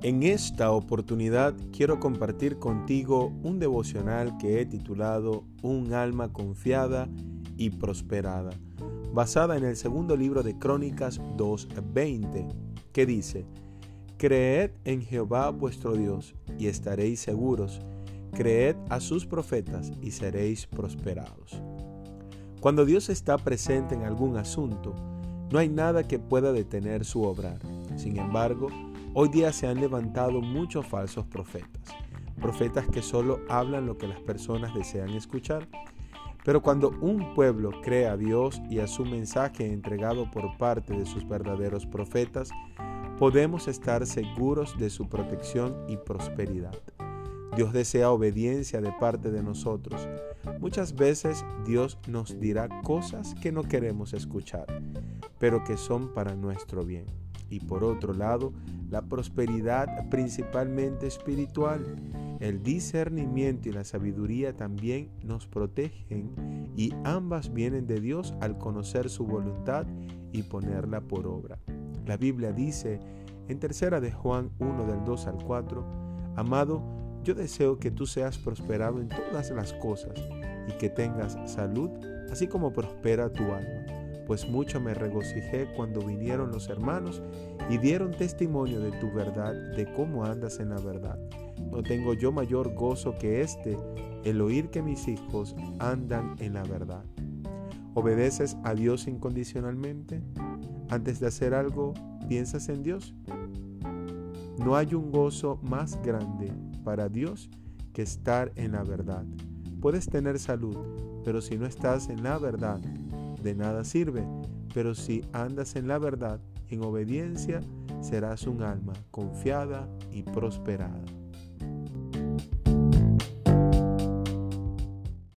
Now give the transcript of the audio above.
En esta oportunidad quiero compartir contigo un devocional que he titulado Un alma confiada y prosperada, basada en el segundo libro de Crónicas 2.20, que dice, Creed en Jehová vuestro Dios y estaréis seguros, creed a sus profetas y seréis prosperados. Cuando Dios está presente en algún asunto, no hay nada que pueda detener su obrar. Sin embargo, Hoy día se han levantado muchos falsos profetas, profetas que solo hablan lo que las personas desean escuchar. Pero cuando un pueblo cree a Dios y a su mensaje entregado por parte de sus verdaderos profetas, podemos estar seguros de su protección y prosperidad. Dios desea obediencia de parte de nosotros. Muchas veces Dios nos dirá cosas que no queremos escuchar, pero que son para nuestro bien y por otro lado la prosperidad principalmente espiritual. El discernimiento y la sabiduría también nos protegen y ambas vienen de Dios al conocer su voluntad y ponerla por obra. La Biblia dice en tercera de Juan 1 del 2 al 4, Amado, yo deseo que tú seas prosperado en todas las cosas y que tengas salud, así como prospera tu alma pues mucho me regocijé cuando vinieron los hermanos y dieron testimonio de tu verdad, de cómo andas en la verdad. No tengo yo mayor gozo que este, el oír que mis hijos andan en la verdad. ¿Obedeces a Dios incondicionalmente? Antes de hacer algo, ¿piensas en Dios? No hay un gozo más grande para Dios que estar en la verdad. Puedes tener salud, pero si no estás en la verdad, de nada sirve, pero si andas en la verdad, en obediencia, serás un alma confiada y prosperada.